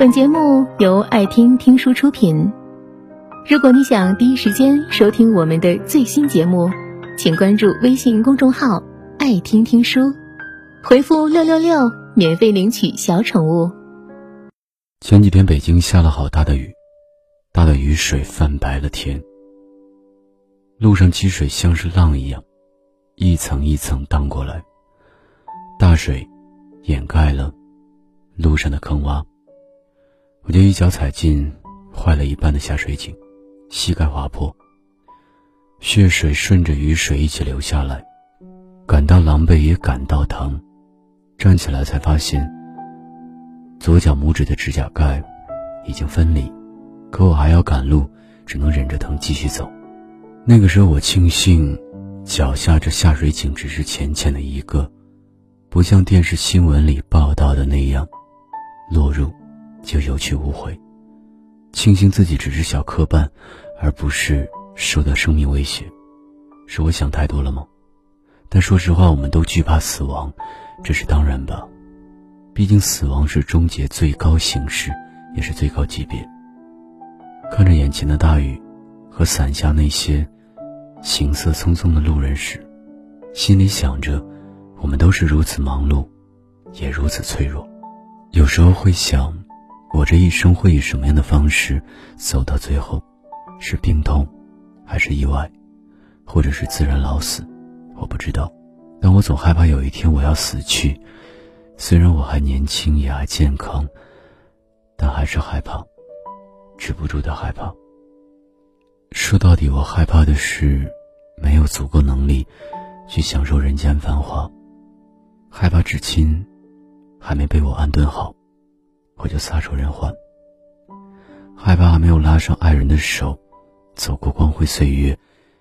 本节目由爱听听书出品。如果你想第一时间收听我们的最新节目，请关注微信公众号“爱听听书”，回复“六六六”免费领取小宠物。前几天北京下了好大的雨，大的雨水泛白了天。路上积水像是浪一样，一层一层荡过来。大水掩盖了路上的坑洼。我就一脚踩进坏了一半的下水井，膝盖划破，血水顺着雨水一起流下来，感到狼狈也感到疼。站起来才发现，左脚拇指的指甲盖已经分离，可我还要赶路，只能忍着疼继续走。那个时候，我庆幸脚下这下水井只是浅浅的一个，不像电视新闻里报道的那样落入。就有去无回，庆幸自己只是小磕绊，而不是受到生命威胁。是我想太多了吗？但说实话，我们都惧怕死亡，这是当然吧。毕竟死亡是终结最高形式，也是最高级别。看着眼前的大雨，和伞下那些行色匆匆的路人时，心里想着，我们都是如此忙碌，也如此脆弱。有时候会想。我这一生会以什么样的方式走到最后？是病痛，还是意外，或者是自然老死？我不知道。但我总害怕有一天我要死去。虽然我还年轻，也还健康，但还是害怕，止不住的害怕。说到底，我害怕的是没有足够能力去享受人间繁华，害怕至亲还没被我安顿好。我就撒手人寰，害怕还没有拉上爱人的手，走过光辉岁月，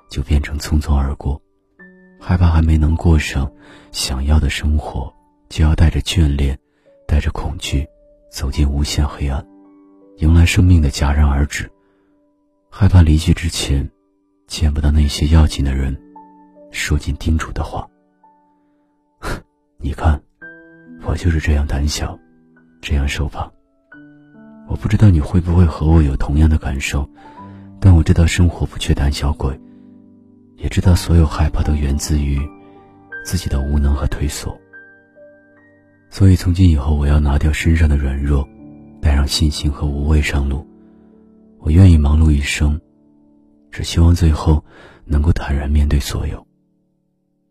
就变成匆匆而过；害怕还没能过上想要的生活，就要带着眷恋，带着恐惧，走进无限黑暗，迎来生命的戛然而止；害怕离去之前，见不到那些要紧的人，说尽叮嘱的话。你看，我就是这样胆小。这样受吧，我不知道你会不会和我有同样的感受，但我知道生活不缺胆小鬼，也知道所有害怕都源自于自己的无能和退缩。所以从今以后，我要拿掉身上的软弱，带上信心和无畏上路。我愿意忙碌一生，只希望最后能够坦然面对所有。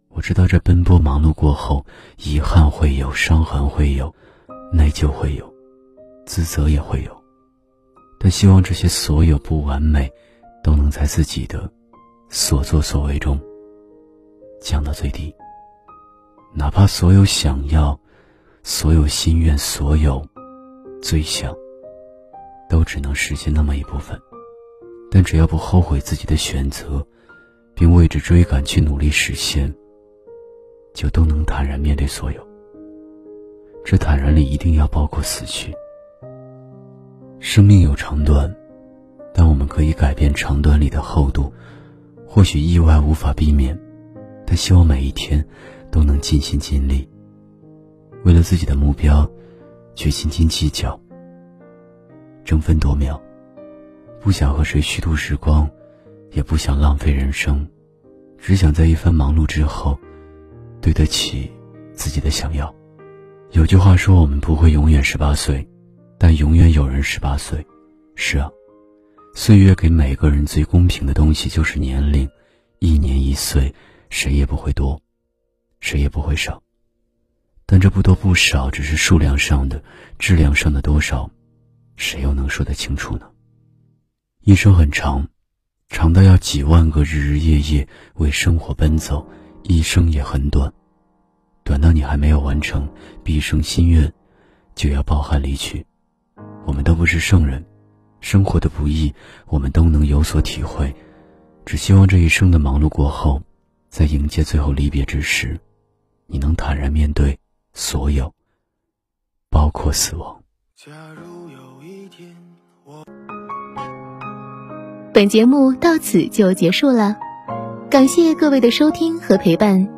我知道这奔波忙碌过后，遗憾会有，伤痕会有。内疚会有，自责也会有，但希望这些所有不完美，都能在自己的所作所为中降到最低。哪怕所有想要、所有心愿、所有最想，都只能实现那么一部分，但只要不后悔自己的选择，并为之追赶去努力实现，就都能坦然面对所有。这坦然里一定要包括死去。生命有长短，但我们可以改变长短里的厚度。或许意外无法避免，但希望每一天都能尽心尽力，为了自己的目标去斤斤计较、争分夺秒。不想和谁虚度时光，也不想浪费人生，只想在一番忙碌之后，对得起自己的想要。有句话说：“我们不会永远十八岁，但永远有人十八岁。”是啊，岁月给每个人最公平的东西就是年龄，一年一岁，谁也不会多，谁也不会少。但这不多不少，只是数量上的，质量上的多少，谁又能说得清楚呢？一生很长，长到要几万个日日夜夜为生活奔走；一生也很短。短到你还没有完成毕生心愿，就要抱憾离去。我们都不是圣人，生活的不易，我们都能有所体会。只希望这一生的忙碌过后，在迎接最后离别之时，你能坦然面对所有，包括死亡。假如有一天我本节目到此就结束了，感谢各位的收听和陪伴。